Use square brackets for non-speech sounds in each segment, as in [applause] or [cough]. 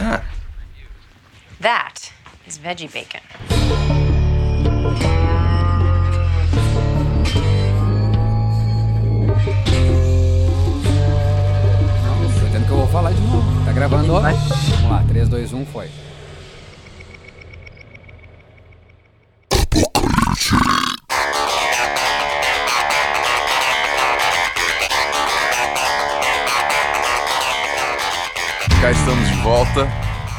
Ah. That is veggie bacon. Não, tô entendendo que eu vou falar de novo. Tá gravando, ó. Vamos lá, 3, 2, 1, foi. Cá estamos de volta.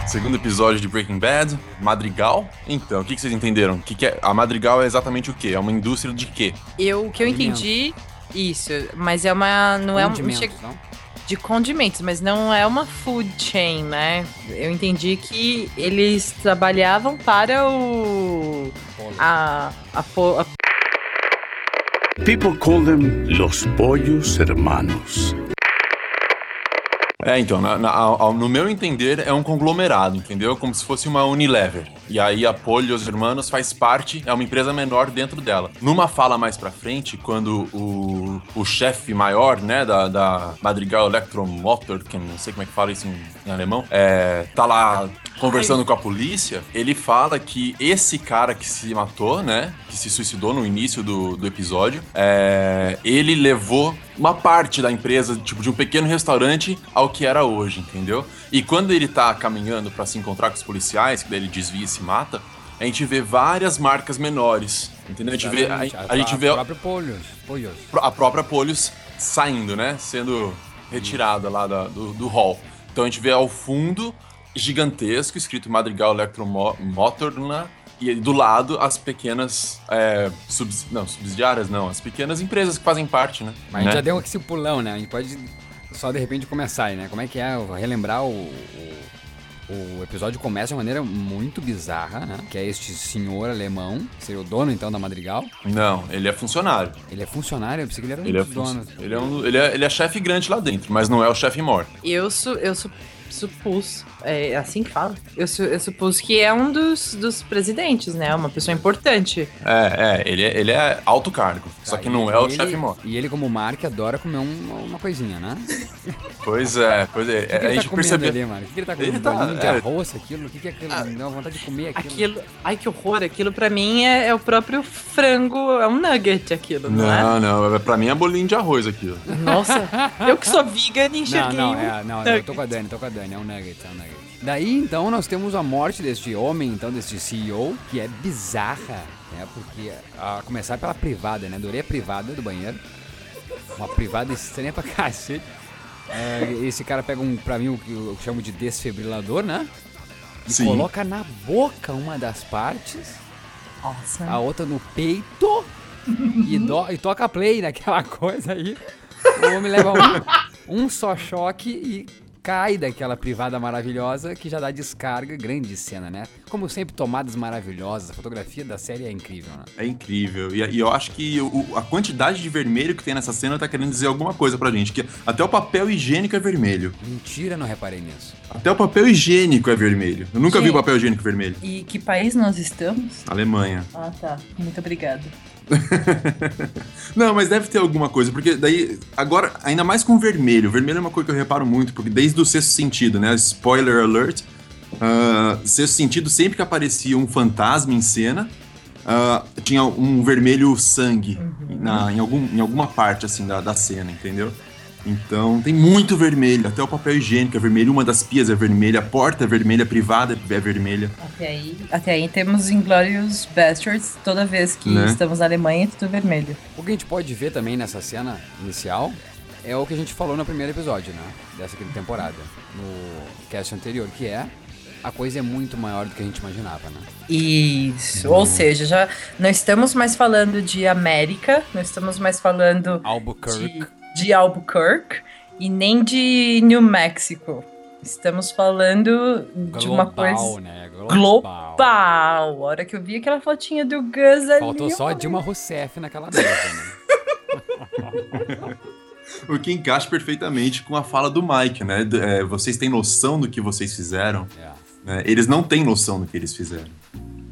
Segundo episódio de Breaking Bad, Madrigal. Então, o que, que vocês entenderam? O que, que é? A Madrigal é exatamente o quê? É uma indústria de quê? Eu, o que eu entendi, isso, mas é uma. Não é um. Chega- não? De condimentos, mas não é uma food chain, né? Eu entendi que eles trabalhavam para o. A. A, po- a People call them los pollos hermanos. É, então, na- na- ao- no meu entender, é um conglomerado, entendeu? Como se fosse uma Unilever. E aí a Pollos Hermanos faz parte, é uma empresa menor dentro dela. Numa fala mais pra frente, quando o, o chefe maior, né, da, da Madrigal Electromotor, que não sei como é que fala isso em, em alemão, é, tá lá conversando com a polícia, ele fala que esse cara que se matou, né, que se suicidou no início do, do episódio, é, ele levou uma parte da empresa, tipo, de um pequeno restaurante ao que era hoje, entendeu? E quando ele tá caminhando pra se encontrar com os policiais, que daí ele desvia mata, a gente vê várias marcas menores, entendeu? A gente vê, a, a gente vê O próprio polhos. Polhos. a própria Polius saindo, né? Sendo retirada lá da- do, do hall. Então a gente vê ao fundo, gigantesco, escrito Madrigal Electromotor, né? E do lado, as pequenas. É, subs- não, subsidiárias não, as pequenas empresas que fazem parte, né? Mas a gente Né? já deu esse pulão, né? A gente pode só de repente começar aí, né? Como é que é? Relembrar o, o, o episódio começa de uma maneira muito bizarra, né? Que é este senhor alemão, que seria o dono então da Madrigal. Não, ele é funcionário. Ele é funcionário, eu pensei que ele era um Ele é, dos donos. ele é, um- ele é, ele é chefe grande lá dentro, mas não é o chefe mor. eu, su, eu su, supus. É assim que fala? Eu, su, eu supus que é um dos, dos presidentes, né? Uma pessoa importante. É, é, ele é, ele é alto cargo, só Tá, que não é o chefe mor. E ele, como Mark, adora comer um- uma coisinha, né? Pois é, pois é. Que, que a ele tá gente comendo percebeu. ali, Mark? O que, que ele tá comendo? Ele tá- Bolinho de é. arroz, aquilo? O que, que é aquilo? Me deu vontade de comer aquilo. Aquilo. Ai, que horror! Aquilo pra mim é, é o próprio frango, é um nugget aquilo, não, é? Não, não, pra mim é bolinho de arroz aquilo. Nossa, eu que sou vegan Não, enxerguei não, um é, não, eu tô com a Dani, tô com a Dani, é um nugget, é um nugget. Daí, então, nós temos a morte deste homem, então, deste CEO, que é bizarra, né? Porque, a começar pela privada, né? Adorei a privada do banheiro. Uma privada estranha pra [laughs] cacete. É, esse cara pega um, pra mim, o que eu chamo de desfibrilador, né? E Sim. coloca na boca uma das partes, Nossa. a outra no peito e, do- e toca play naquela [laughs] coisa aí. O homem leva um, um só choque e cai daquela privada maravilhosa que já dá descarga. Grande cena, né? Como sempre, tomadas maravilhosas. A fotografia da série é incrível, né? É incrível. E, e eu acho que o- a quantidade de vermelho que tem nessa cena tá querendo dizer alguma coisa pra gente. Que até o papel higiênico é vermelho. Mentira, não reparei nisso. Até o papel higiênico é vermelho. Eu nunca vi Gente. papel higiênico vermelho. E que país nós estamos? Alemanha. Ah, tá. Muito obrigada. [laughs] Não, mas deve ter alguma coisa, porque daí, agora, ainda mais com vermelho. Vermelho é uma coisa que eu reparo muito, porque desde o sexto sentido, né? Spoiler alert. ah, sexto sentido, sempre que aparecia um fantasma em cena, ah, tinha um vermelho sangue na- em, algum, em alguma parte, assim, da, da cena, entendeu? Então, tem muito vermelho. Até o papel higiênico é vermelho, uma das pias é vermelha, a porta é vermelha, a privada é vermelha. Até aí, até aí temos Inglorious Bastards. Toda vez que Né? estamos na Alemanha, tudo vermelho. O que a gente pode ver também nessa cena inicial é o que a gente falou no primeiro episódio, né? Dessa aqui temporada. No cast anterior, que é a coisa é muito maior do que a gente imaginava, né? Isso. Ou seja, já não estamos mais falando de América, não estamos mais falando Albuquerque. de, de Albuquerque e nem de New Mexico. Estamos falando de uma coisa né? global. A hora que eu vi aquela fotinha do Gus ali. Faltou só Dilma Rousseff naquela mesa, né? [laughs] O que encaixa perfeitamente com a fala do Mike, né? É, vocês têm noção do que vocês fizeram? É. né? Eles não têm noção do que eles fizeram.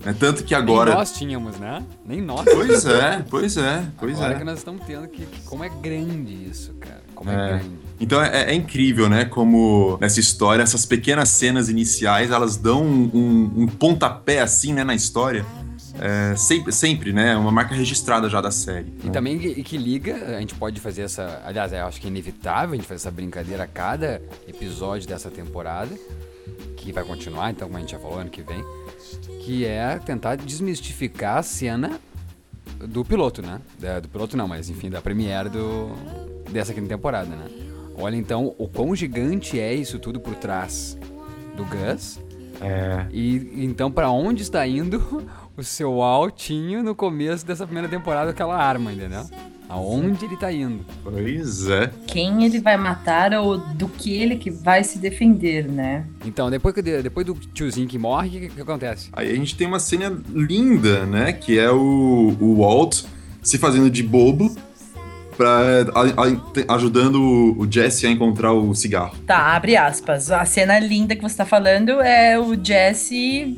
Né? Tanto que Nem agora. nós tínhamos, né? Nem nós. Pois é, pois é, pois Agora é. que nós estamos tendo que, Como é grande isso, cara. Como é, É. grande. Então é, é incrível, né? Como nessa história, essas pequenas cenas iniciais, elas dão um, um- um pontapé assim, né, na história. É, sempre, sempre, né? Uma marca registrada já da série. E também que, que liga, a gente pode fazer essa. Aliás, eu acho que é inevitável a gente fazer essa brincadeira a cada episódio dessa temporada, que vai continuar, então, como a gente já falou, ano que vem, que é tentar desmistificar a cena do piloto, né? Da- do piloto não, mas enfim, da premiere do, dessa quinta temporada, né? Olha então o quão gigante é isso tudo por trás do Gus. É. E então, pra onde está indo [laughs] o seu altinho no começo dessa primeira temporada, aquela arma, entendeu? Aonde ele tá indo? Pois é. Quem ele vai matar ou do que ele que vai se defender, né? Então, depois, que, depois do tiozinho que morre, o que, que acontece? Aí a gente tem uma cena linda, né? Que é o, o Walt se fazendo de bobo pra, a- a- ajudando o- Jesse a encontrar o cigarro. Tá, abre aspas. A cena linda que você tá falando é o Jesse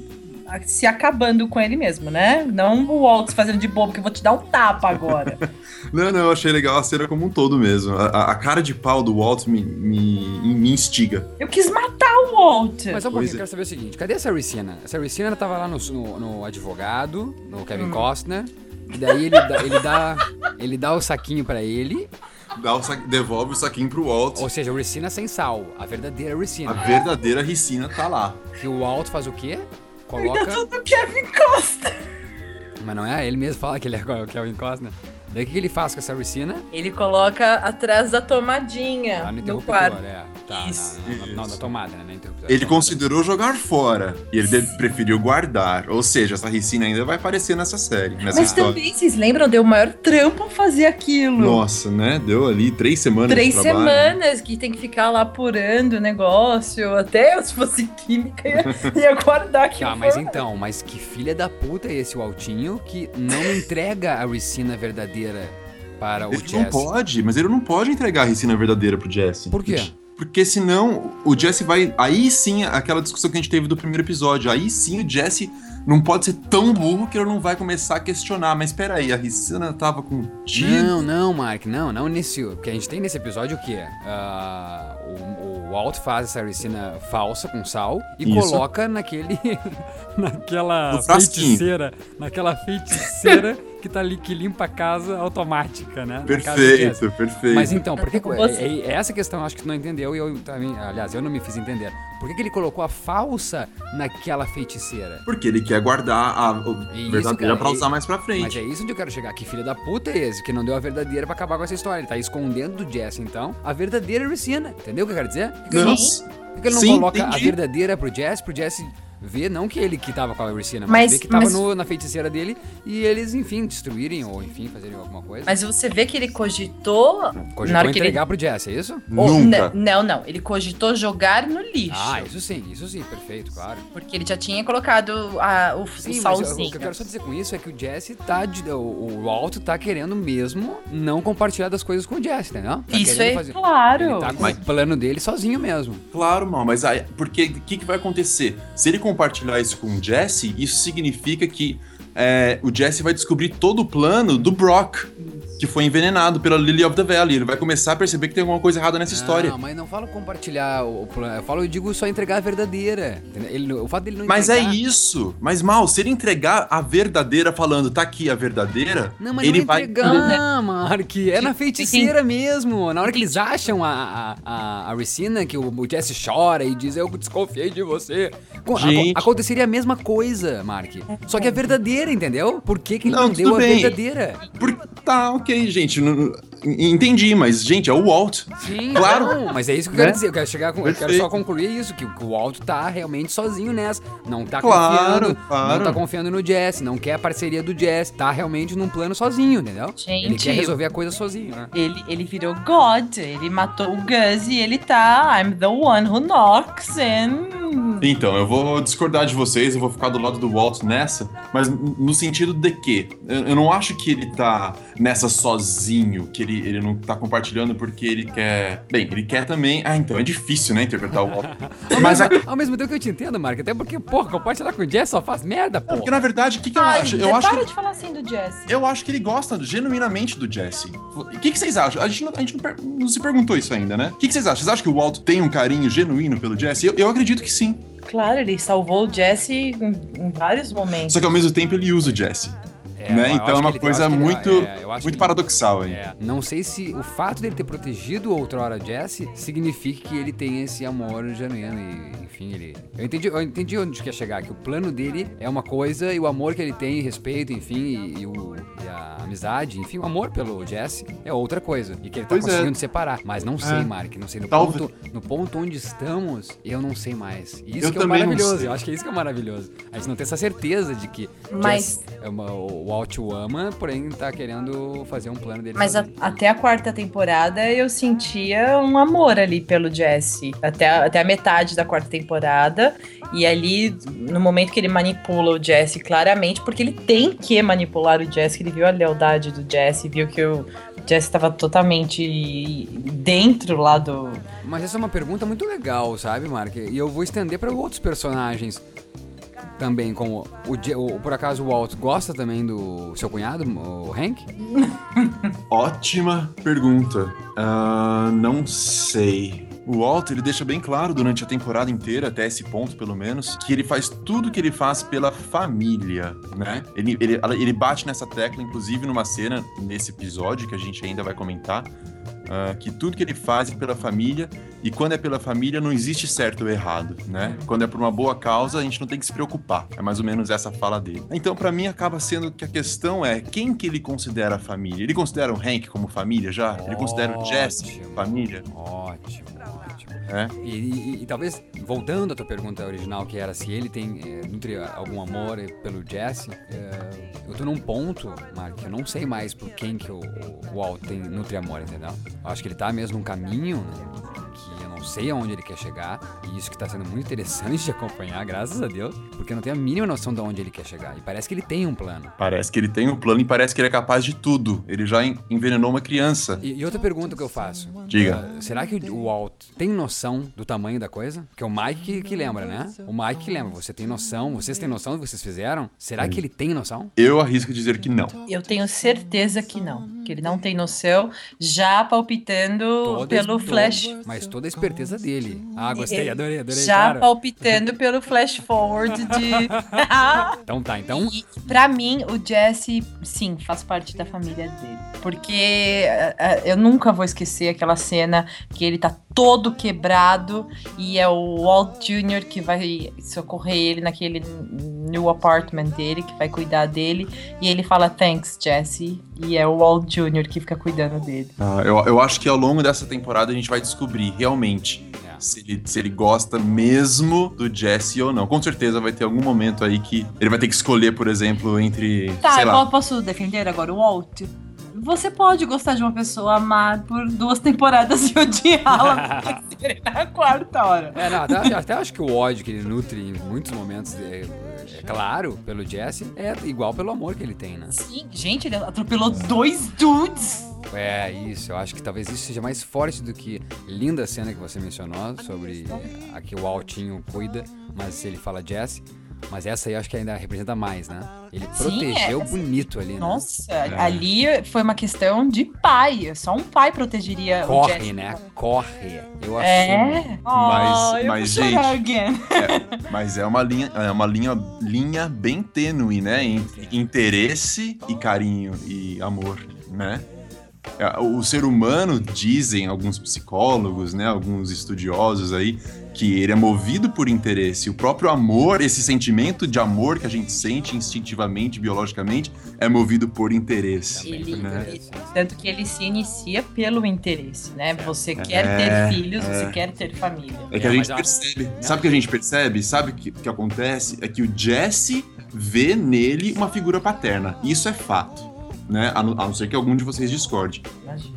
se acabando com ele mesmo, né? Não o Walt se fazendo de bobo, que eu vou te dar um tapa agora. [laughs] Não, não, eu achei legal a cena como um todo mesmo. A, a- a cara de pau do Walt me, me, me instiga. eu quis matar o Walt. Mas só um pouquinho, Pois eu é. quero saber o seguinte: cadê a Saricina? A Saricina ela tava lá no, no- no advogado, no Kevin Costner, e daí ele dá, ele dá, ele dá o saquinho pra ele, Dá o sa- devolve o saquinho pro Walt. ou seja, Ricina sem sal, a verdadeira A Ricina. verdadeira ricina tá lá. Que o Walt faz o quê? Tá Coloca. tudo Kevin Costa. Mas não é? Ele mesmo fala que ele é o Kevin Costner. Daí o que ele faz com essa Ricina? Ele coloca atrás da tomadinha Lá no no interruptor, quarto. é. Tá, Isso. na, na, na, na tomada, né? Na interruptor. Ele Tomada. considerou jogar fora e ele preferiu guardar. Ou seja, essa ricina ainda vai aparecer nessa série, nessa Mas história. também, vocês lembram, deu o maior trampo fazer aquilo. Nossa, né? Deu ali três semanas Três de trabalho. semanas que tem que ficar lá apurando o negócio. Até se fosse química, ia, ia guardar aqui. Tá, mas então, mas que filha da puta é esse o Altinho que não entrega a Ricina verdadeira para o Ele Jesse? não pode, mas ele não pode entregar a ricina verdadeira pro Jesse. Por quê? Porque senão o Jesse vai. Aí sim, aquela discussão que a gente teve do primeiro episódio. Aí sim o Jesse não pode ser tão burro que ele não vai começar a questionar. Mas peraí, a ricina tava contigo. Não, não, Mark, não, não nesse. Porque a gente tem nesse episódio o quê? Ah, o, o Walt faz essa ricina falsa com sal e Isso. coloca naquele. [laughs] naquela feiticeira. Naquela feiticeira [laughs] que tá ali, que limpa a casa automática, né? Perfeito, perfeito. Mas então, por que, é, é- é essa questão eu acho que tu não entendeu e eu também, aliás, eu não me fiz entender. Por que, que ele colocou a falsa naquela feiticeira? Porque ele quer guardar a Isso, verdadeira pra e- usar mais pra Mas frente. é isso onde eu quero chegar. Que filho da puta é esse? Que não deu a verdadeira pra acabar com essa história. Ele tá escondendo do Jesse, então, a verdadeira Ricina. Entendeu o que eu quero dizer? Por que, que ele não, Não. por que ele não Sim, coloca a entendi. verdadeira pro Jesse, pro Jesse ver, não que ele que tava com a Ricina, mas, Mas- ver que tava mas- no- na feiticeira dele e eles, enfim, destruírem ou, enfim, fazerem alguma coisa. Mas você vê que ele cogitou. Cogitou na hora que ele. entregar pro Jesse, é isso? Ou- Nunca. Não, não. Ele cogitou jogar no lixo. Ah, isso sim, isso sim, perfeito, claro. Porque ele já tinha colocado a- o, o Sim, mas eu- salzinho. o que eu quero só dizer com isso é que o Jesse tá. de- o, o Walt tá querendo mesmo não compartilhar das coisas com o Jesse, entendeu? Tá Isso é fazer- claro. Ele tá com o plano dele sozinho mesmo. Claro, mal, mas aí, porque o que, que vai acontecer? Se ele compartilhar isso com o Jesse, isso significa que é, o Jesse vai descobrir todo o plano do Brock, que foi envenenado pela Lily of the Valley. Ele vai começar a perceber que tem alguma coisa errada nessa história. Não, mas não falo compartilhar o, plano. Eu falo, eu digo só entregar a verdadeira. Ele, o fato dele não Mas é entregar. isso. Mas mal, se ele entregar a verdadeira falando, tá aqui a verdadeira, Não, mas ele não vai. entregar, [laughs] Mark. É na feiticeira mesmo. Na hora que eles acham a, a, a, Ricina, que o, o Jesse chora e diz, eu desconfiei de você. Gente. aconteceria a mesma coisa, Mark. Só que a verdadeira, entendeu? Por que, que ele Não, não, deu a bem. verdadeira? Por... Tá, ok, gente. não- não- Entendi, mas, gente, é o Walt. Sim, Claro. não, mas é isso que eu quero Né? dizer. Eu quero chegar com, eu quero só concluir isso, que, o- Alto tá realmente sozinho nessa. Não tá Claro, confiando. claro. Não tá confiando no Jesse, não quer a parceria do Jesse. Tá realmente num plano sozinho, entendeu? Gente, Ele quer resolver a coisa sozinho, né? Ele, ele virou God, ele matou o Gus e ele tá I'm the one who knocks and Então, eu vou discordar de vocês, eu vou ficar do lado do Walt nessa, mas no sentido de que eu eu não acho que ele tá nessa sozinho, que ele, ele não tá compartilhando porque ele quer. Bem, ele quer também. Ah, então é difícil, né, interpretar o Walt. [laughs] Mas a- Ao mesmo tempo que eu te entendo, Mark, até porque, porra, compartilhar com o Jess só faz merda, porque porra. na verdade, o que, que eu Ai, acho? Eu acho para que. de falar assim do Jesse. Eu acho que ele gosta genuinamente do Jesse. O que, que vocês acham? A gente, não, a gente não, per- não se perguntou isso ainda, né? O que, que vocês acham? Vocês acham que o Walt tem um carinho genuíno pelo Jesse? Eu, eu acredito que sim. Claro, ele salvou o Jesse em, em vários momentos. Só que ao mesmo tempo ele usa o Jesse. É, né? Então é uma ele- coisa ele- muito, é, muito ele- paradoxal aí. É, não sei se o fato dele ter protegido outrora Jesse significa que ele tem esse amor genuíno e, enfim, ele... Eu entendi, eu entendi onde quer chegar, que o plano dele é uma coisa e o amor que ele tem, respeito, enfim, e, e o, e a amizade, enfim, o amor pelo Jesse é outra coisa. E que ele tá Pois é. conseguindo separar. Mas não sei, É. Mark, não sei. No Talvez- ponto, no ponto onde estamos, eu não sei mais. E isso Eu que é maravilhoso. Eu acho que é isso que é maravilhoso. A gente não tem essa certeza de que Mas- Jesse é uma, o Walt o ama, porém tá querendo fazer um plano dele Mas a- até a quarta temporada eu sentia um amor ali pelo Jesse. Até, a- até a metade da quarta temporada. E ali, no momento que ele manipula o Jesse claramente, porque ele tem que manipular o Jesse, ele viu a lealdade do Jesse, viu que o Jesse estava totalmente dentro lá do. Mas essa é uma pergunta muito legal, sabe, Mark? E eu vou estender para outros personagens também, como o, Je- o- por acaso o Walt gosta também do seu cunhado, o Hank? [laughs] Ótima pergunta. Ah, não sei. O Walt, ele deixa bem claro durante a temporada inteira, até esse ponto pelo menos, que ele faz tudo que ele faz pela família, né? Ele, ele, ele bate nessa tecla, inclusive numa cena nesse episódio que a gente ainda vai comentar, ah, que tudo que ele faz é pela família, e quando é pela família não existe certo ou errado, né? Quando é por uma boa causa, a gente não tem que se preocupar. É mais ou menos essa fala dele. Então, pra mim, acaba sendo que a questão é quem que ele considera família? Ele considera o Hank como família já? Ele considera o Jesse família? Ótimo, ótimo. É. E, e- e talvez, voltando à tua pergunta original, que era se ele tem, é, nutre algum amor pelo Jesse, é, eu tô num ponto, Mark, que eu não sei mais por quem que o, o Walt tem, nutre amor, entendeu? Eu acho que ele tá mesmo num caminho né, que eu não sei aonde ele quer chegar, e isso que tá sendo muito interessante de acompanhar, graças a Deus, porque eu não tenho a mínima noção de onde ele quer chegar, e parece que ele tem um plano. Parece que ele tem um plano e parece que ele é capaz de tudo. Ele já en- envenenou uma criança. E, e outra pergunta que eu faço. Diga. Ah, será que o Walt tem noção do tamanho da coisa? Porque é o Mike que, que lembra, né? O Mike que lembra. Você tem noção? Vocês têm noção do que vocês fizeram? Será que ele tem noção? Eu arrisco dizer que não. Eu tenho certeza que não. Que ele não tem noção, já palpitando Toda pelo Flash. Mas toda a esperteza dele. Ah, gostei, adorei, adorei, Já cara. palpitando [laughs] pelo flash forward de. [laughs] Então tá, então. E pra mim, o Jesse, sim, faz parte da família dele. Porque eh, eh, eu nunca vou esquecer aquela cena que ele tá todo quebrado e é o Walt Jr. que vai socorrer ele naquele new apartment dele, que vai cuidar dele. E ele fala, thanks, Jesse. E é o Walt Jr. que fica cuidando dele. Ah, eu, eu acho que ao longo dessa temporada a gente vai descobrir realmente É. se ele, se ele gosta mesmo do Jesse ou não. Com certeza vai ter algum momento aí que ele vai ter que escolher, por exemplo, entre. Tá, sei eu lá. posso defender agora o Walt? Você pode gostar de uma pessoa, amar por duas temporadas e odiá-la [laughs] na quarta hora. É, não, até, até acho que o ódio que ele nutre em muitos momentos, é, é claro, pelo Jesse, é igual pelo amor que ele tem, né? Sim, gente, ele atropelou dois dudes. É, isso. Eu acho que talvez isso seja mais forte do que linda cena que você mencionou sobre a que o Altinho cuida, mas ele fala Jesse. Mas essa aí eu acho que ainda representa mais, né? Ele Sim, protegeu é- bonito ali, né? Nossa, ali foi uma questão de pai. Só um pai protegeria o Corre, né? Corre. Eu assumo. É. Mas- Oh, eu mas, gente, again. Mas é uma linha, é uma linha, linha bem tênue, né? Entre interesse e carinho e amor, né? É, O ser humano, dizem alguns psicólogos, né, alguns estudiosos aí, que ele é movido por interesse. O próprio amor, esse sentimento de amor que a gente sente instintivamente, biologicamente, é movido por interesse. Ele, né? ele- tanto que ele se inicia pelo interesse, né? Você quer É, ter filhos, é. você quer ter família. É que É, a gente mas a- percebe. Sabe o que a gente percebe? Sabe o que, que acontece? É que o Jesse vê nele uma figura paterna. Isso é fato. Né? A, não, a não ser que algum de vocês discorde.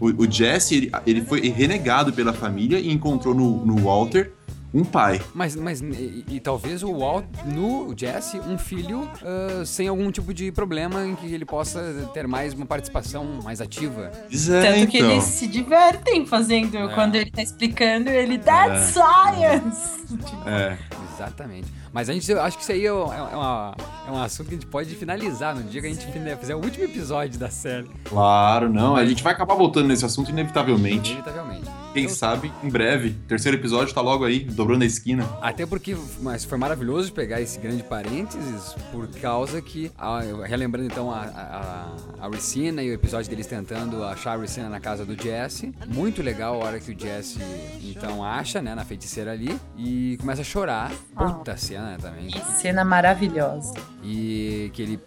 O, o Jesse, ele, ele foi renegado pela família e encontrou no, no Walter um pai. Mas, mas e, e talvez o Walt, no Jesse, um filho ah, sem algum tipo de problema em que ele possa ter mais uma participação mais ativa. É, Tanto que então. eles se divertem fazendo, É. quando ele tá explicando, ele, that's science! [laughs] Tipo, É. Exatamente. Mas a gente, eu acho que isso aí é, um- é uma- é um assunto que a gente pode finalizar no dia que a gente fizer o último episódio da série. Claro, não. A gente vai acabar voltando nesse assunto inevitavelmente. Inevitavelmente. Quem sabe, em breve. Terceiro episódio tá logo aí, dobrando a esquina. Até porque mas foi maravilhoso pegar esse grande parênteses, por causa que, a- relembrando então a, a, a Ricina e o episódio deles tentando achar a Ricina na casa do Jesse. Muito legal a hora que o Jesse então acha, né, na feiticeira ali, e começa a chorar. Puta cena também. Que cena maravilhosa. E que ele.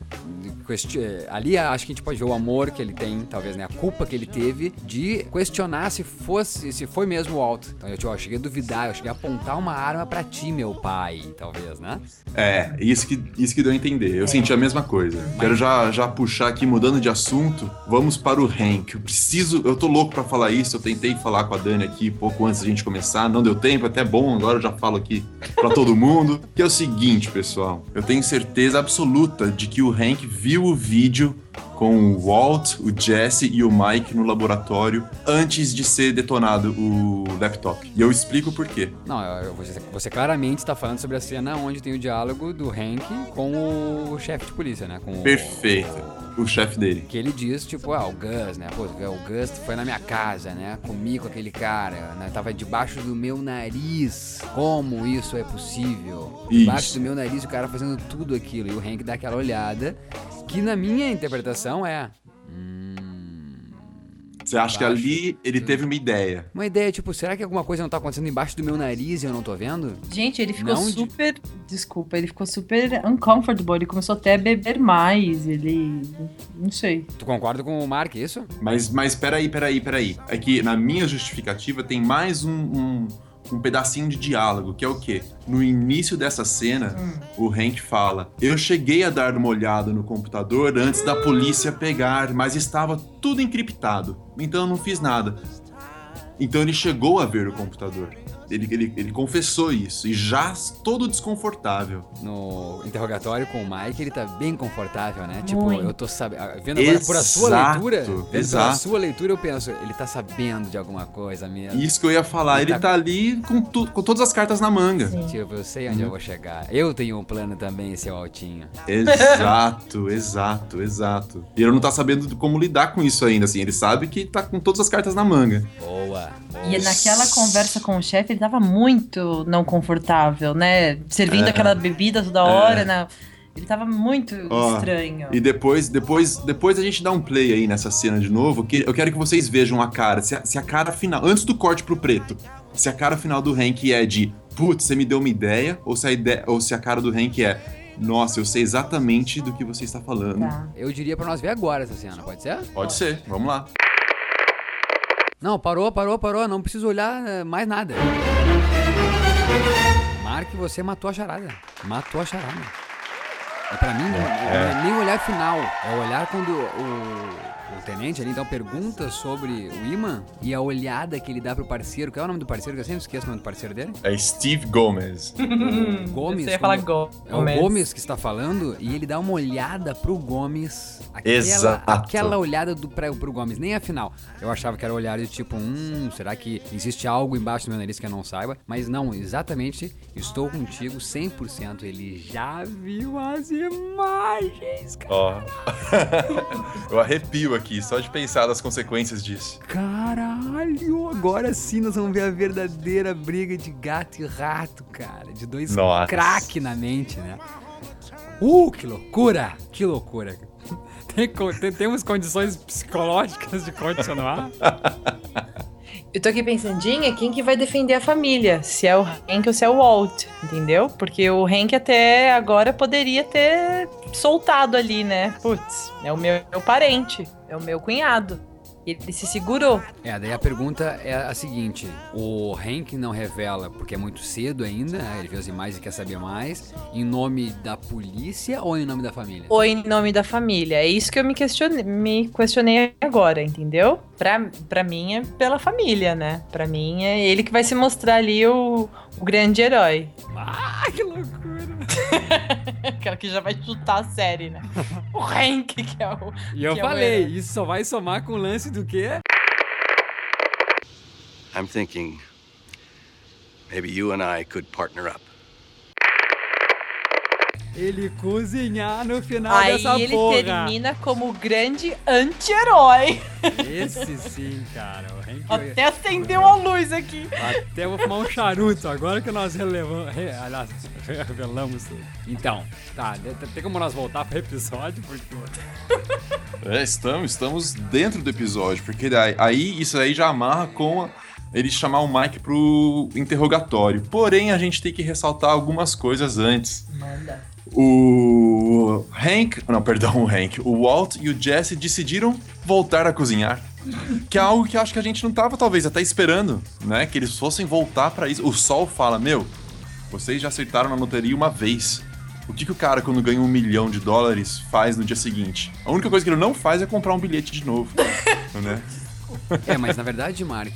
questi- Ali acho que a gente pode ver o amor que ele tem, talvez, né? A culpa que ele teve de questionar se fosse, se foi mesmo o Walt. Então eu, tipo, eu cheguei a duvidar, eu cheguei a apontar uma arma pra ti, meu pai, talvez, né? É, isso que, isso que deu a entender. Eu senti a mesma coisa. Quero já, já puxar aqui, mudando de assunto, vamos para o Hank. Eu preciso, eu tô louco pra falar isso. Eu tentei falar com a Dani aqui pouco antes da gente começar, não deu tempo, até bom, agora eu já falo aqui pra todo mundo. Que é o seguinte, pessoal, eu tenho certeza absoluta de que o Hank viu o vídeo com o Walt, o Jesse e o Mike no laboratório antes de ser detonado o laptop. E eu explico por quê. Não, você, você claramente está falando sobre a cena onde tem o diálogo do Hank com o chefe de polícia, né? Com Perfeito. O chefe dele. Que ele diz, tipo, ah, o Gus, né? Pô, o Gus foi na minha casa, né? Comi com aquele cara, né? Tava debaixo do meu nariz. Como isso é possível? Debaixo Isso. do meu nariz, o cara fazendo tudo aquilo. E o Hank dá aquela olhada, que na minha interpretação é. Hum. Você acha que ali ele teve uma ideia? Uma ideia, tipo, será que alguma coisa não tá acontecendo embaixo do meu nariz e eu não tô vendo? Gente, ele ficou Não de- super. Desculpa, ele ficou super uncomfortable. Ele começou até a beber mais. Ele. Não sei. Tu concorda com o Mark, isso? Mas, mas peraí, peraí, peraí. É que na minha justificativa tem mais um, um, um pedacinho de diálogo, que é o quê? No início dessa cena, o Hank fala: Eu cheguei a dar uma olhada no computador antes da polícia pegar, mas estava tudo encriptado. Então eu não fiz nada. Então ele chegou a ver o computador. Ele, ele, ele confessou isso, e já todo desconfortável. No interrogatório com o Mike, ele tá bem confortável, né? Tipo, Muito. eu tô sabendo. Vendo agora por a sua Exato, leitura, vendo pela exato. sua leitura, eu penso, ele tá sabendo de alguma coisa mesmo. Isso que eu ia falar, Ele ele tá- tá ali com, tu- com todas as cartas na manga. Tipo, eu sei onde eu vou chegar. Eu tenho um plano também, seu Altinho. Exato, [laughs] exato, exato. E ele não tá sabendo como lidar com isso ainda, assim. Ele sabe que tá com todas as cartas na manga. Boa. boa. E naquela conversa com o chefe, ele tava muito não confortável, né? Servindo É. aquela bebida toda hora, né? Ele tava muito Ó, estranho. E depois, depois, depois a gente dá um play aí nessa cena de novo, que eu quero que vocês vejam a cara. Se a, se a cara final, antes do corte pro preto, se a cara final do Hank é de putz, você me deu uma ideia, ou se a, ideia, ou se a cara do Hank é nossa, eu sei exatamente do que você está falando. Tá. Eu diria pra nós ver agora essa cena, pode ser? Pode ser, vamos lá. Não, parou, parou, parou. Não preciso olhar eh, mais nada. Mark, você matou a charada. Matou a charada. E pra mim, não, não é nem o olhar final. É o olhar quando o, o tenente ali, então, pergunta sobre o imã e a olhada que ele dá pro parceiro. Qual é o nome do parceiro? Que eu sempre esqueço o nome do parceiro dele. É Steve Gomez. [laughs] O Gomes. Você ia falar Gomes. É o Gomes que está falando e ele dá uma olhada pro Gomes. Aquela, Exato. Aquela olhada do, pra, pro Gomes, nem afinal. Eu achava que era olhar de tipo, hum, será que existe algo embaixo do meu nariz que eu não saiba? Mas não, exatamente, estou contigo 100%. Ele já viu as imagens, cara. Ó. [laughs] eu arrepio aqui só de pensar nas consequências disso. Caralho, agora sim nós vamos ver a verdadeira briga de gato e rato, cara. De dois Nossa. craque na mente, né? Uh, que loucura! Que loucura! [laughs] Tem- temos condições psicológicas de continuar? [laughs] Eu tô aqui pensandinha quem que vai defender a família, se é o Hank ou se é o Walt, entendeu? Porque o Hank até agora poderia ter soltado ali, né? Putz, é o meu, meu parente, é o meu cunhado. Ele se segurou. É, daí a pergunta é a seguinte: o Hank não revela porque é muito cedo ainda, né? ele viu as imagens e quer saber mais, em nome da polícia ou em nome da família? Ou em nome da família. É isso que eu me questionei, me questionei agora, entendeu? Pra, pra mim é pela família, né? Pra mim é ele que vai se mostrar ali o, o grande herói. Ah, que loucura! [laughs] Aquela que já vai chutar a série, né? O Hank, que é o. E eu é falei, isso só vai somar com o lance do quê? I'm thinking maybe you and I could partner up. Ele cozinhar no final Aí dessa ele porra. termina como o grande anti-herói. Esse sim, cara. O Hank Até acendeu a luz aqui. Até vou fumar um charuto agora que nós relevamos, revelamos tudo. Então, tá, tem como nós voltar pro episódio, porque... É, estamos, estamos dentro do episódio, porque aí isso aí já amarra com a- ele chamar o Mike pro interrogatório. Porém, a gente tem que ressaltar algumas coisas antes. Manda. O Hank, não, perdão, o Hank, o Walt e o Jesse decidiram voltar a cozinhar. Que é algo que acho que a gente não tava talvez até esperando, né? Que eles fossem voltar pra isso. O Sol fala: Meu, vocês já acertaram na loteria uma vez. O que, que o cara, quando ganha um milhão de dólares, faz no dia seguinte? A única coisa que ele não faz é comprar um bilhete de novo. [laughs] né? É, mas na verdade, Mark,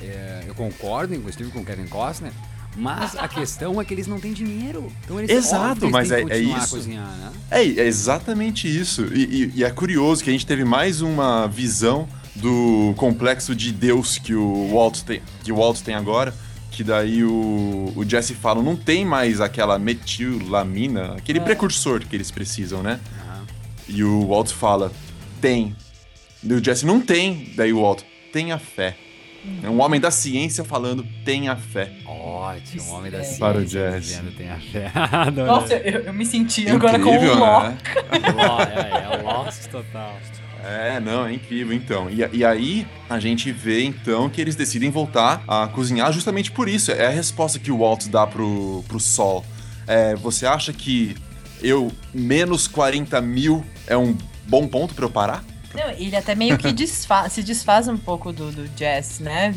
é, eu concordo, inclusive, com o Kevin Costner, mas a questão é que eles não têm dinheiro. Então eles Exato, mas é- é isso. cozinhar, né? É, é exatamente isso. E, e- e é curioso que a gente teve mais uma visão do complexo de Deus que o Walt tem, que o Walt tem agora. Que daí o, o Jesse fala, não tem mais aquela metilamina, aquele precursor que eles precisam, né? E o Walt fala, tem. E o Jesse, não tem. Daí o Walt, tenha fé. É um homem da ciência falando, tenha fé. Ótimo, homem da ciência. Para o Jazz. Dizendo, tem a fé. [laughs] Nossa, eu, eu me senti agora com Incrível, o Ló. né? Ló, é, é Lost total. É, não, é incrível então. E, e aí a gente vê então que eles decidem voltar a cozinhar justamente por isso. É a resposta que o Walt dá pro, pro Sol. É, você acha que eu, menos 40 mil, é um bom ponto pra eu parar? Não, ele até meio que desfa- se desfaz um pouco do, do Jess, né?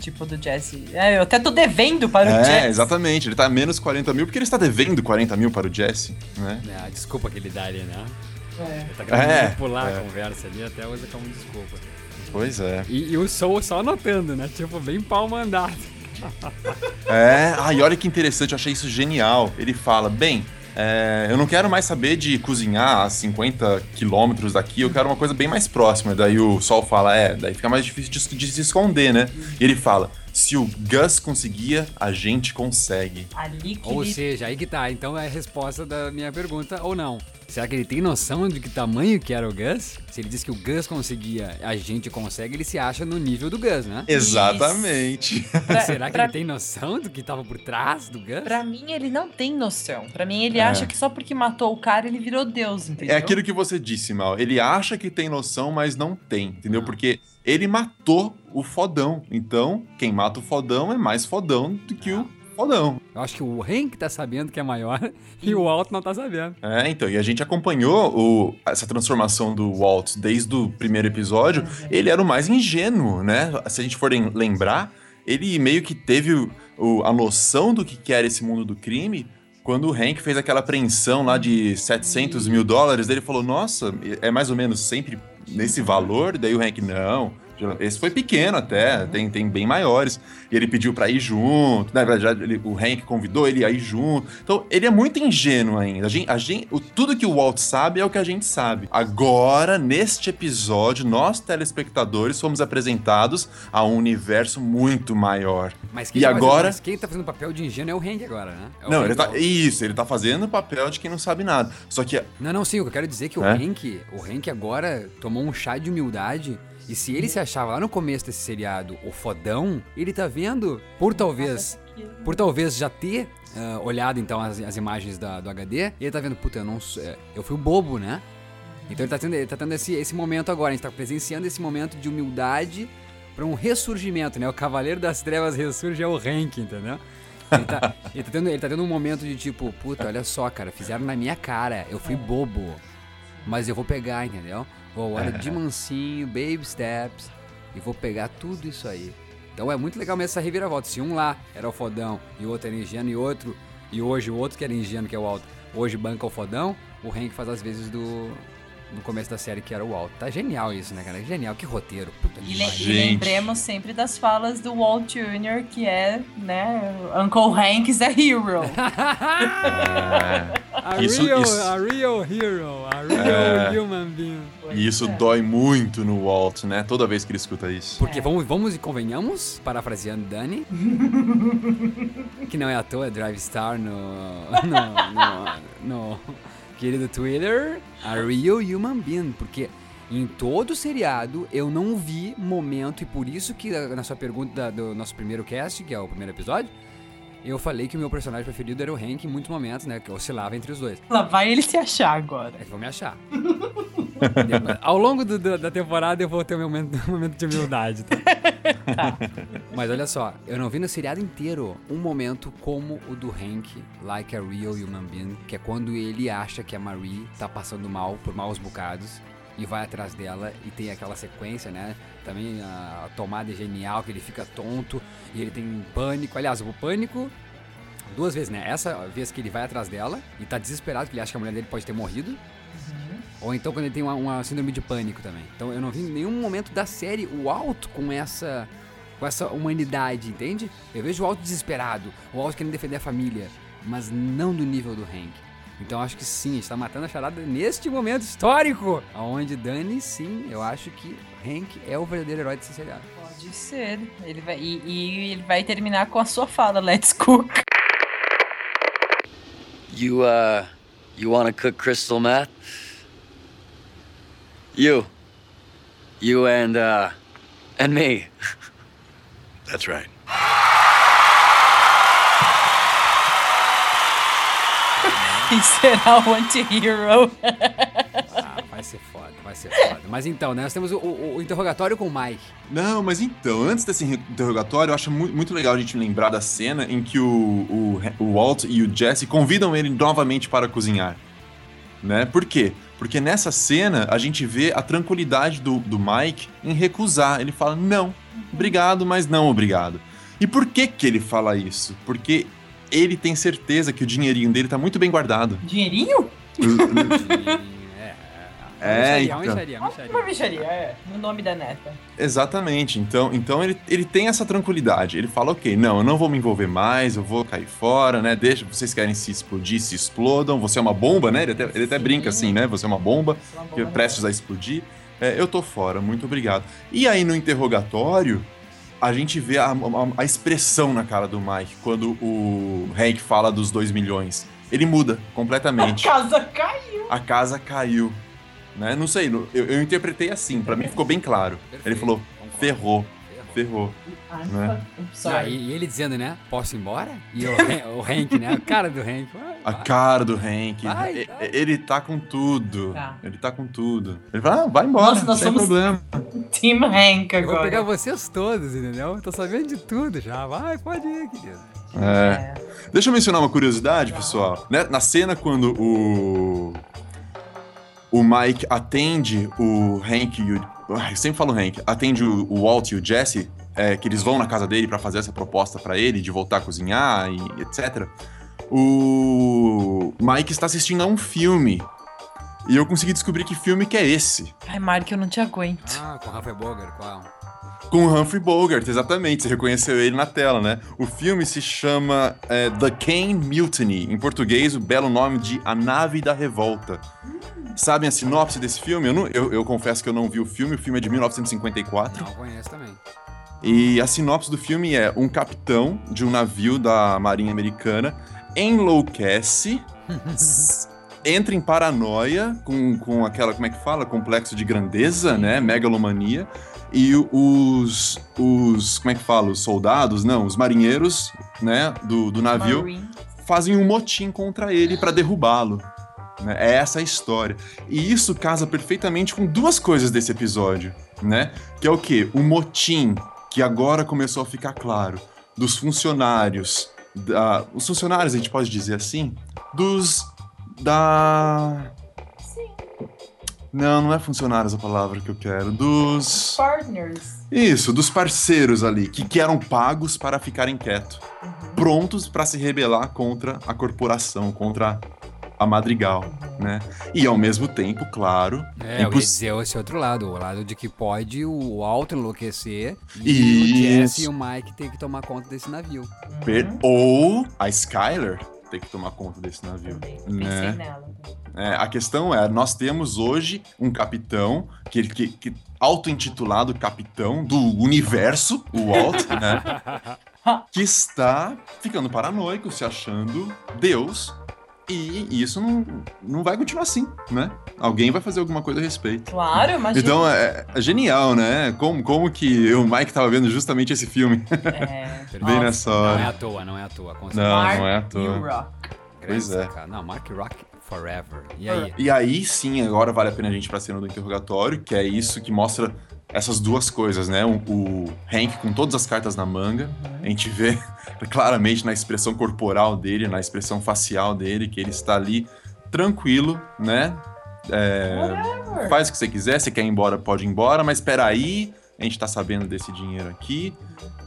Tipo do Jesse. É, eu até tô devendo para o É, Jess. exatamente. Ele tá menos 40 mil porque ele está devendo 40 mil para o Jesse, né? É, a desculpa que ele dá ali, né? É. Ele tá querendo É, manipular é. a conversa ali, até usa como desculpa. Pois é. E, e o Soul só anotando, né? Tipo, bem pau mandado. É, ai, olha que interessante, eu achei isso genial. Ele fala, bem, é, eu não quero mais saber de cozinhar a 50 quilômetros daqui, eu quero uma coisa bem mais próxima. Daí o Sol fala, é, daí fica mais difícil de, de se esconder, né? E ele fala, se o Gus conseguia, a gente consegue. Ali que Ou seja, aí que tá. Então é a resposta da minha pergunta ou não. Será que ele tem noção de que tamanho que era o Gus? Se ele diz que o Gus conseguia, a gente consegue, ele se acha no nível do Gus, né? Exatamente. Pra- Será que pra- ele tem noção do que tava por trás do Gus? Pra mim, ele não tem noção. Pra mim, ele É. acha que só porque matou o cara, ele virou Deus, entendeu? É aquilo que você disse, Mal. Ele acha que tem noção, mas não tem, entendeu? Porque ele matou o fodão. Então, quem mata o fodão é mais fodão do que o fodão. Eu acho que o Hank tá sabendo que é maior [laughs] e o Walt não tá sabendo. É, então, e a gente acompanhou o- essa transformação do Walt desde o primeiro episódio. Ele era o mais ingênuo, né? Se a gente for lem- lembrar, ele meio que teve o- o- a noção do que que era esse mundo do crime quando o Hank fez aquela apreensão lá de 700 mil dólares. Ele falou, nossa, é mais ou menos sempre nesse valor? Daí o Hank, não... Esse foi pequeno até, tem, tem bem maiores. E ele pediu pra ir junto. Na verdade, ele- o Hank convidou ele a ir junto. Então, ele é muito ingênuo ainda. A gente, a gente- o- tudo que o Walt sabe é o que a gente sabe. Agora, neste episódio, nós, telespectadores, fomos apresentados a um universo muito maior. Mas quem E tá fazendo- agora- mas quem tá fazendo papel de ingênuo é o Hank agora, né? É o Não, Hank ele tá. Isso, ele tá fazendo o papel de quem não sabe nada. Só que Não, não, sim, o que eu quero dizer é que o É? Hank, o Hank agora tomou um chá de humildade. E se ele se achava lá no começo desse seriado o fodão, ele tá vendo, por talvez, por talvez já ter ah, olhado então as, as imagens da- do HD, ele tá vendo, puta, eu não sou, é, eu fui o bobo, né? Então ele tá tendo, ele tá tendo esse, esse momento agora, a gente tá presenciando esse momento de humildade pra um ressurgimento, né? O Cavaleiro das Trevas ressurge é o Hank, entendeu? Ele tá, [laughs] ele, tá tendo, ele tá tendo um momento de tipo, puta, olha só, cara, fizeram na minha cara, eu fui bobo. Mas eu vou pegar, entendeu? Vou agora de [laughs] mansinho, baby steps. e vou pegar tudo isso aí. Então é muito legal mesmo essa reviravolta. Se um lá era o fodão e o outro era ingênuo e outro, e hoje o outro que era ingênuo, que é o Alto, hoje banca o fodão, o Hank faz as vezes do. No começo da série que era o Alto. Tá genial isso, né, cara? Genial, que roteiro. Puta E, que le- e lembremos sempre das falas do Walt Jr., que é, né, Uncle Hank is a hero. [laughs] A Isso- real, isso- a real hero, a real É. human being. E isso dói muito no Walt, né? Toda vez que ele escuta isso. Porque vamos, vamos e convenhamos, parafraseando Dani, [laughs] que não é à toa Drive Star no, no, no, no querido Twitter, a Real Human Being, porque em todo seriado eu não vi momento, e por isso que na sua pergunta do nosso primeiro cast, que é o primeiro episódio, eu falei que o meu personagem preferido era o Hank em muitos momentos, né, que oscilava entre os dois. Lá vai ele se achar agora. É que vão me achar. Ao longo do- do- da temporada eu vou ter um momento, [laughs] um momento de humildade. [laughs] Tá? Mas olha só, eu não vi no seriado inteiro um momento como o do Hank, Like a Real Human Being, que é quando ele acha que a Marie tá passando mal, por maus bocados, e vai atrás dela e tem aquela sequência, né? Também a tomada é genial, que ele fica tonto e ele tem pânico. Aliás, o pânico duas vezes, né? Essa vez que ele vai atrás dela e tá desesperado, porque ele acha que a mulher dele pode ter morrido. Ou então quando ele tem uma, uma síndrome de pânico também. Então eu não vi em nenhum momento da série o Alto com essa com essa humanidade, entende? Eu vejo o Alto desesperado, o Alto querendo defender a família, mas não do nível do Hank. Então acho que sim, está matando a charada neste momento histórico, aonde Dani, sim, eu acho que Hank é o verdadeiro herói desse seriado. Pode ser. Ele vai, e, e ele vai terminar com a sua fala, Let's Cook. You, uh, you want to cook crystal meth? You. You and, uh, and me. That's right. E [laughs] será o anti-hero. Ah, vai ser foda, vai ser foda. Mas então, né, nós temos o, o- o interrogatório com o Mike. Não, mas então, antes desse interrogatório, eu acho mu- muito legal a gente lembrar da cena em que o, o, o Walt e o Jesse convidam ele novamente para cozinhar. Né? Por quê? Porque nessa cena a gente vê a tranquilidade do, do Mike em recusar. Ele fala, não, obrigado, mas não obrigado. E por que que ele fala isso? Porque ele tem certeza que o dinheirinho dele tá muito bem guardado. Dinheirinho? É, É, uma então. mixaria, uma. Uma bicharia, é. No nome da neta. Exatamente. Então, então ele, ele tem essa tranquilidade. Ele fala, ok, não, eu não vou me envolver mais, eu vou cair fora, né? Deixa, vocês querem se explodir, se explodam. Você é uma bomba, né? Ele até, ele até brinca assim, né? Você é uma bomba, que é prestes a explodir. É, eu tô fora, muito obrigado. E aí no interrogatório, a gente vê a, a- a expressão na cara do Mike quando o Hank fala dos 2 milhões. Ele muda completamente. Casa caiu. A casa caiu. Né? Não sei, eu, eu interpretei assim, pra mim ficou bem claro. Ele Perfeito, falou, concordo. ferrou, ferrou. Ah, Né? Ah, e, e ele dizendo, né? Posso ir embora? E o, o Hank, né? A cara do Hank. A cara do Hank, Vai, e- vai. ele tá com tudo. Tá. Ele tá com tudo. Ele fala, ah, vai embora, Nossa, nós sem somos- problema. Team Hank Eu vou agora. pegar vocês todos, entendeu? Tô sabendo de tudo já. Vai, pode ir, querido. É. Deixa eu mencionar uma curiosidade, pessoal. Né, Na cena quando o. O Mike atende o Hank e o. Eu sempre falo Hank. Atende o, Walt e o Jesse, é, que eles vão na casa dele pra fazer essa proposta pra ele de voltar a cozinhar e etc. O Mike está assistindo a um filme. E eu consegui descobrir que filme que é esse. Ai, Mark, eu não te aguento. Ah, com o Humphrey Bogart, qual? Com o Humphrey Bogart, exatamente. Você reconheceu ele na tela, né? O filme se chama é, The Kane Mutiny. Em português, o belo nome de A Nave da Revolta. Sabem a sinopse desse filme? Eu, não- eu- eu confesso que eu não vi o filme. O filme é de 1954. Não conheço também. E a sinopse do filme é um capitão de um navio da Marinha Americana enlouquece, [laughs] entra em paranoia com, com aquela, como é que fala? Complexo de grandeza, né? Megalomania. E os, os, como é que fala? Os soldados, não, os marinheiros, né, do, do navio Marine. fazem um motim contra ele para derrubá-lo. né? É essa a história. E isso casa perfeitamente com duas coisas desse episódio, né? Que é o quê? O motim, que agora começou a ficar claro, dos funcionários, da- os funcionários, a gente pode dizer assim, dos da Não, não é funcionários a palavra que eu quero. Dos. Partners. Isso, dos parceiros ali, que, que eram pagos para ficarem quietos. Prontos para se rebelar contra a corporação, contra a Madrigal, né? E ao mesmo tempo, claro. É, eu imposs- dizer esse outro lado, o lado de que pode o Alto enlouquecer e Isso. o Jesse e o Mike ter que tomar conta desse navio. per- Ou a Skyler ter que tomar conta desse navio. Pensei Né? nela. É, a questão é, nós temos hoje um capitão que, que, que auto-intitulado capitão do universo, o Walt, [laughs] né? que está ficando paranoico, se achando Deus. E isso não, não vai continuar assim, né? Alguém vai fazer alguma coisa a respeito. Claro, imagina. Então é, é genial, né? Como, como que o Mike tava vendo justamente esse filme É. [laughs] bem Nossa, nessa Não é hora. à toa, não é à toa. com Não. Mark não é à e toa. o Rock. Pois é. Cara. Não, Mark Rock Forever. E aí? E aí sim, agora vale a pena a gente ir pra cena do interrogatório, que é isso que mostra essas duas coisas, né? O, o Hank com todas as cartas na manga, a gente vê [laughs] claramente na expressão corporal dele, na expressão facial dele, que ele está ali tranquilo, né? É, faz o que você quiser, você quer ir embora, pode ir embora, mas espera aí, a gente tá sabendo desse dinheiro aqui.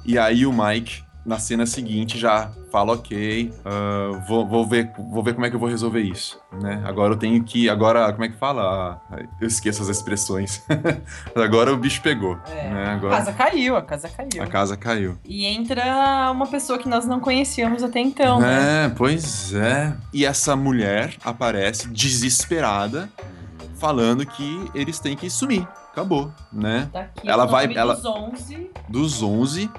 E aí o Mike, na cena seguinte, já fala, ok, ah, vou, vou, ver, vou ver como é que eu vou resolver isso, né? Agora eu tenho que, agora, como é que fala? Ah, eu esqueço as expressões. [laughs] agora o bicho pegou, É. né? A Agora casa caiu, a casa caiu. a casa caiu. E entra uma pessoa que nós não conhecíamos até então, né? É, pois é. E essa mulher aparece desesperada, falando que eles têm que sumir. Acabou, né? Ela vai- ela- dos 11. dos 11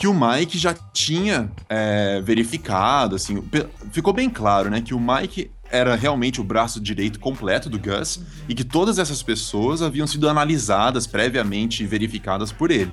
que o Mike já tinha é, verificado, assim, ficou bem claro, né, que o Mike era realmente o braço direito completo do Gus e que todas essas pessoas haviam sido analisadas previamente e verificadas por ele,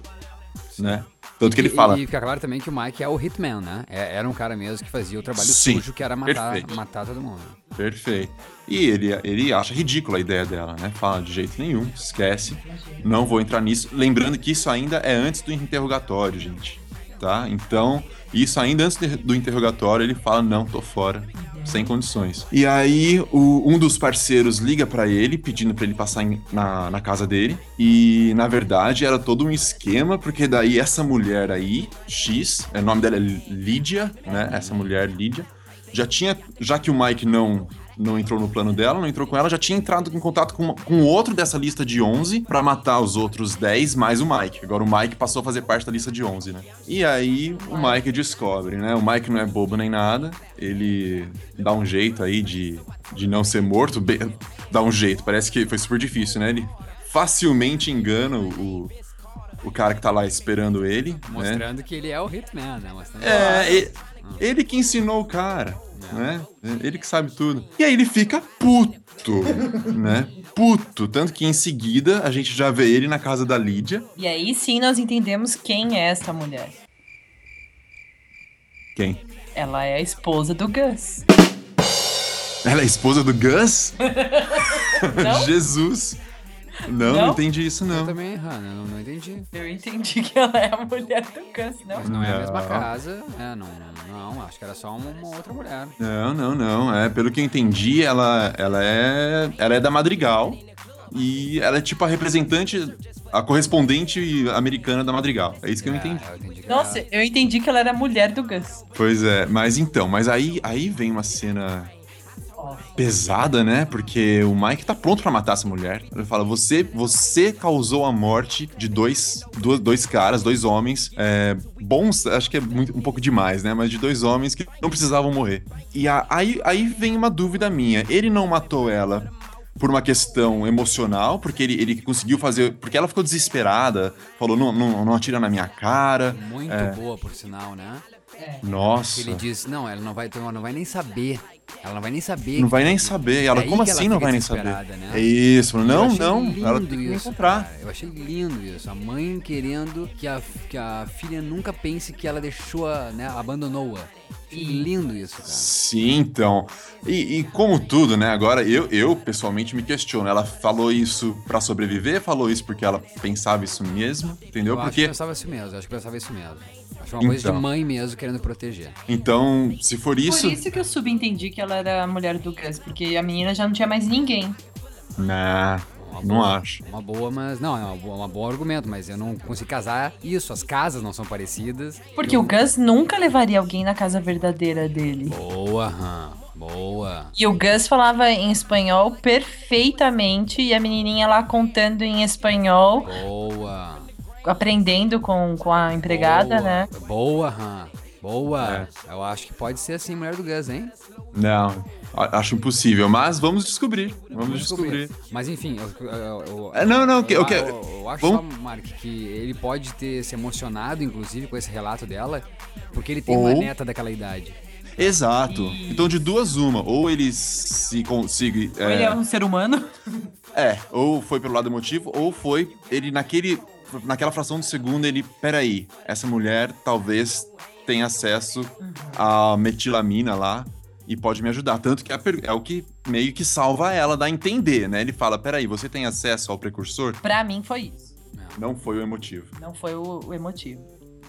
né? Tanto que ele E- fala, E fica claro também que o Mike é o Hitman, né? É- era um cara mesmo que fazia o trabalho Sim, sujo, que era matar, perfeito. matar todo mundo. perfeito. E ele, ele acha ridícula a ideia dela, né? Fala de jeito nenhum, esquece, não vou entrar nisso. Lembrando que isso ainda é antes do interrogatório, gente, tá? Então, isso ainda antes de- do interrogatório, ele fala, não, tô fora, sem condições. E aí, o- um dos parceiros liga pra ele, pedindo pra ele passar em- na, na casa dele. E, na verdade, era todo um esquema, porque daí essa mulher aí, X, o nome dela é Lídia, né? Essa mulher, Lídia, já tinha, já que o Mike não não entrou no plano dela, não entrou com ela, já tinha entrado em contato com, com outro dessa lista de 11 pra matar os outros 10 mais o Mike. Agora o Mike passou a fazer parte da lista de 11, né? E aí o Mike descobre, né? O Mike não é bobo nem nada, ele dá um jeito aí de, de não ser morto, bem- dá um jeito, parece que foi super difícil, né? Ele facilmente engana o, o cara que tá lá esperando ele, né? Mostrando que ele é o Hitman, né? Mostrando É, e- ele que ensinou o cara, né? Ele que sabe tudo. E aí ele fica puto, né? Puto. Tanto que em seguida a gente já vê ele na casa da Lídia. E aí sim nós entendemos quem é essa mulher. Quem? Ela é a esposa do Gus. Ela é a esposa do Gus? [laughs] [laughs] Jesus. Não, não, Não? entendi isso, Eu não. também, Hannah, não, não entendi. Eu entendi que ela é a mulher do Gus, não? Mas não é a mesma casa. É, não, não, não, acho que era só uma, uma outra mulher. Não, não, não. É, pelo que eu entendi, ela, ela é. Ela é da Madrigal. E ela é tipo a representante, a correspondente americana da Madrigal. É isso que eu entendi. É, eu entendi que Nossa, eu entendi que ela era a mulher do Gus. Pois é, mas então, mas aí, aí vem uma cena pesada, né? Porque o Mike tá pronto pra matar essa mulher. Ele fala: você, você causou a morte de dois, dois, dois caras, dois homens, é, bons, acho que é muito, um pouco demais, né? Mas de dois homens que não precisavam morrer. E a- aí, aí vem uma dúvida minha: ele não matou ela por uma questão emocional, porque ele, ele conseguiu fazer. Porque ela ficou desesperada, falou: não, não, não atira na minha cara. Muito É. boa, por sinal, né? Nossa. Ele disse, não, ela não vai, ter- não vai nem saber. Ela não vai nem saber. Não vai nem saber. E ela, É aí como ela assim não vai nem saber? né? É isso. Não, não. Ela tem que isso, encontrar. cara. Eu achei lindo isso. A mãe querendo que a, que a filha nunca pense que ela deixou-a, né, abandonou-a. Que lindo isso, cara. Sim, então. E, e como tudo, né? Agora eu, eu pessoalmente me questiono. Ela falou isso pra sobreviver? Falou isso porque ela pensava isso mesmo? Entendeu? Eu acho que Porque. pensava isso mesmo, eu acho que pensava isso mesmo. Acho uma coisa de Então. mãe mesmo querendo proteger. Então, se for isso. Por isso que eu subentendi que ela era a mulher do Gus, porque a menina já não tinha mais ninguém. Nah. uma Não boa- acho. Uma boa, mas. Não, é uma boa- um bom argumento, mas eu não consigo casar isso. As casas não são parecidas. Porque Eu- o Gus nunca levaria alguém na casa verdadeira dele. Boa, Han. Boa. E o Gus falava em espanhol perfeitamente e a menininha lá contando em espanhol, Boa. Aprendendo com, com a empregada, boa, né? Boa, Han. Boa. É. Eu acho que pode ser assim, mulher do Gus, hein? Não, acho impossível, mas vamos descobrir. Vamos descobrir. Mas enfim, eu, eu- eu- É, não, não, que- eu, eu que- eu- eu acho vamos- só, Mark, que ele pode ter se emocionado, inclusive, com esse relato dela, porque ele tem Ou- uma neta daquela idade. Exato. Então, de duas, uma. Ou ele se consiga. Ou ele é um ser humano. É, ou foi pelo lado emotivo, ou foi ele naquele. Naquela fração de segundo, ele. Peraí, essa mulher talvez tenha acesso à metilamina lá e pode me ajudar. Tanto que é, o que meio que salva ela, dá a entender, né? Ele fala: peraí, você tem acesso ao precursor? Pra mim foi isso. Não foi o emotivo. Não foi o, o emotivo.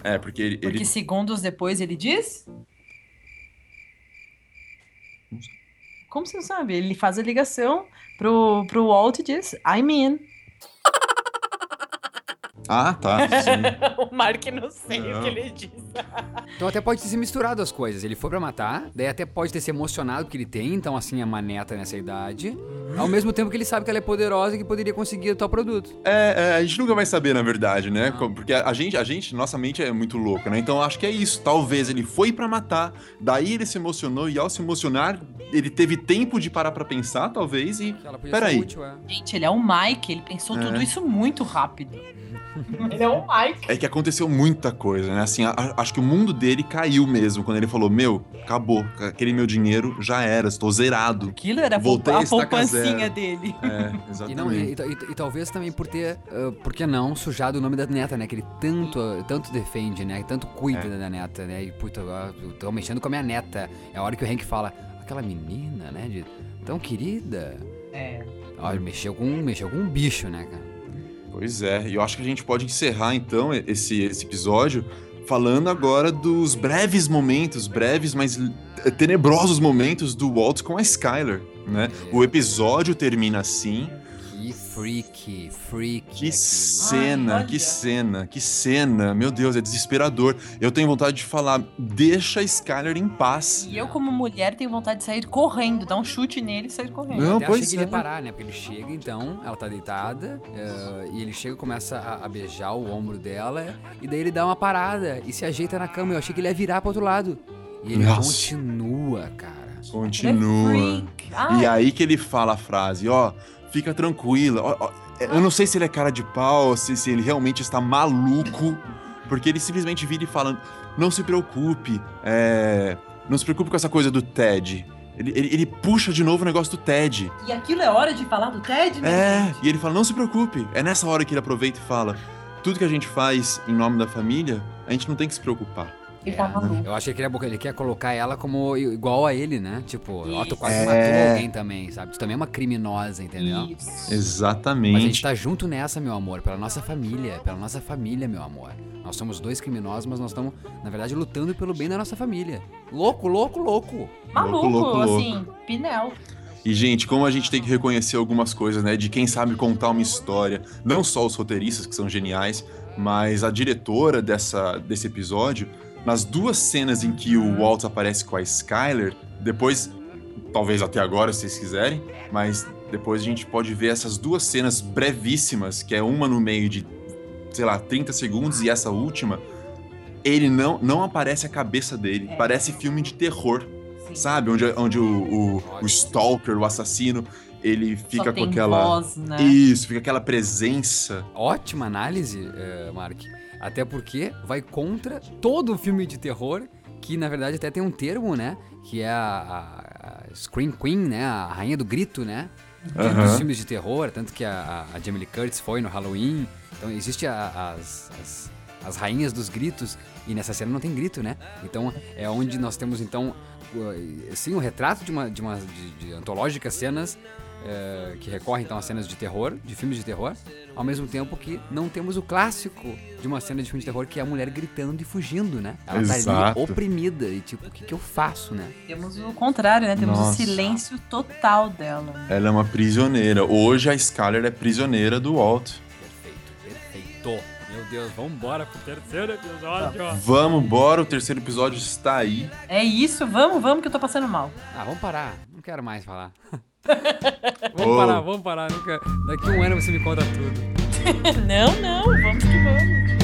É, porque ele. Porque ele- segundos depois ele diz. Como você não sabe? Ele faz a ligação pro, pro Walt e diz, I'm in. [laughs] Ah, tá. [laughs] O Mark não sei Não. o que ele diz. Então até pode ter se misturado as coisas. Ele foi pra matar, daí até pode ter se emocionado porque ele tem, então assim, é uma neta nessa idade. Ao mesmo tempo que ele sabe que ela é poderosa e que poderia conseguir o tal produto. É, é, a gente nunca vai saber, na verdade, né? Porque a gente, a gente, nossa mente é muito louca, né? Então acho que é isso. Talvez ele foi pra matar, daí ele se emocionou e ao se emocionar, ele teve tempo de parar pra pensar, talvez, e. Que ela podia Peraí. ser útil, é. Gente, ele é o Mike, ele pensou É. tudo isso muito rápido. [laughs] ele é o Mike. É que aconteceu muita coisa, né? Assim, a- a- acho que o mundo dele caiu mesmo quando ele falou: Meu, acabou, aquele meu dinheiro já era, estou zerado. Aquilo era a Voltei a a poupancinha dele. É, [laughs] E, não, e, exatamente. e- e talvez também por ter, ah, por que não, sujado o nome da neta, né? Que ele tanto, tanto defende, né? Tanto cuida É. da neta, né? E, puta, agora eu tô mexendo com a minha neta. É a hora que o Hank fala, aquela menina, né? De, tão querida. É. Ele mexeu com, mexeu com um bicho, né, cara? Pois é, e eu acho que a gente pode encerrar então esse, esse episódio falando agora dos breves momentos, breves, mas tenebrosos momentos do Walt com a Skyler, né? É. O episódio termina assim. Freak, freak. Que aquilo. cena, olha. que cena, que cena. Meu Deus, é desesperador. Eu tenho vontade de falar, deixa a Skyler em paz. E eu, como mulher, tenho vontade de sair correndo, dar um chute nele e sair correndo. Não, Até pois achei que ele ia é. parar, né? Porque ele chega, então, ela tá deitada, eh, e ele chega e começa a, a beijar o ombro dela, e daí ele dá uma parada e se ajeita na cama. Eu achei que ele ia virar pro outro lado. E ele Nossa. continua, cara. Continua. É. Ai, E aí que ele fala a frase, ó, fica tranquila. ó, eu não sei se ele é cara de pau, se, se ele realmente está maluco, porque ele simplesmente vira e fala, não se preocupe, é, não se preocupe com essa coisa do Ted. Ele, ele, ele puxa de novo o negócio do Ted. E aquilo é hora de falar do Ted, né? É, e ele fala, não se preocupe. É nessa hora que ele aproveita e fala, tudo que a gente faz em nome da família, a gente não tem que se preocupar. Ele tá maluco. Eu achei que ele, ele quer colocar ela como i- igual a ele, né? Tipo, ó, tu quase É. matou alguém também, sabe? Tu também é uma criminosa, entendeu? Isso. Exatamente. Mas a gente tá junto nessa, meu amor, pela nossa família, pela nossa família, meu amor. Nós somos dois criminosos, mas nós estamos, na verdade, lutando pelo bem da nossa família. Louco, louco, louco. Maluco, louco, louco. assim, Pinel. E, gente, como a gente tem que reconhecer algumas coisas, né? De quem sabe contar uma história. Não só os roteiristas, que são geniais, mas a diretora dessa, desse episódio, nas duas cenas em que o Walt aparece com a Skyler, depois, talvez até agora, se vocês quiserem, mas depois a gente pode ver essas duas cenas brevíssimas, que é uma no meio de, sei lá, 30 segundos e essa última. Ele não, não aparece a cabeça dele. É. Parece filme de terror. Sabe? Onde, onde o, o, o Stalker, o assassino, ele fica Só com aquela. voz, né? Isso, fica aquela presença. Ótima análise, eh, Mark. Até porque vai contra todo filme de terror, que na verdade até tem um termo, né? Que é a, a- Scream Queen, né? A rainha do grito, né? Aham. Dos filmes de terror, tanto que a, a, Jamie Lee Curtis foi no Halloween. Então existe a- as, as, as rainhas dos gritos, e nessa cena não tem grito, né? Então é onde nós temos então, sim, o retrato de uma, de uma de, de antológicas cenas é, que recorre então a cenas de terror, de filmes de terror, ao mesmo tempo que não temos o clássico de uma cena de filme de terror que é a mulher gritando e fugindo, né? Ela tá Exato. ali oprimida e tipo, o que, que eu faço, né? Temos o contrário, né? Temos Nossa. o silêncio total dela. Ela é uma prisioneira. Hoje a Skyler é prisioneira do Walt. Perfeito, perfeito. Meu Deus, vambora pro terceiro episódio. Vamos, bora, o terceiro episódio está aí. É isso, vamos, vamos, que eu tô passando mal. Ah, vamos parar. Não quero mais falar. [laughs] [laughs] vamos Ô. parar, vamos parar. Nunca... Daqui um ano você me conta tudo. [laughs] não, não, vamos que vamos.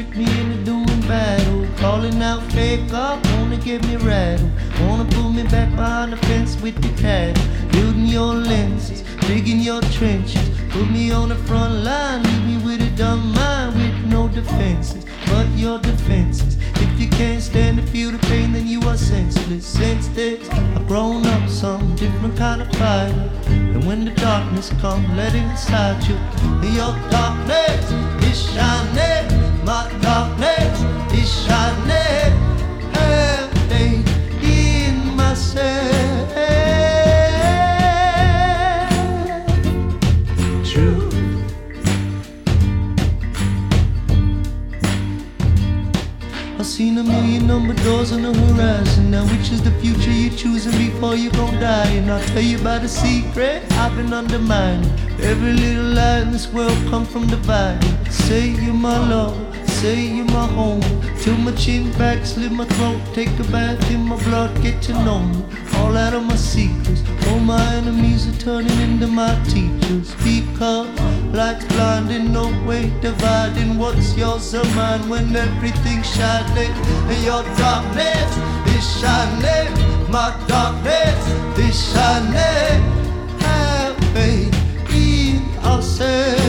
Trick me I've seen a million number doors on the horizon. Now, which is the future you're choosing before you gon' die? And I'll tell you about a secret I've been undermining. Every little lie in this world come from the dividing. Say you're my love, say you're my home. Till my chin back, slit my throat, take a bath in my blood, get to know me. All out of my secrets. All my enemies are turning into my teachers. Because light's blinding, no way dividing what's yours or mine when everything's shining. And your darkness is shining. My darkness is shining. Have faith in ourselves.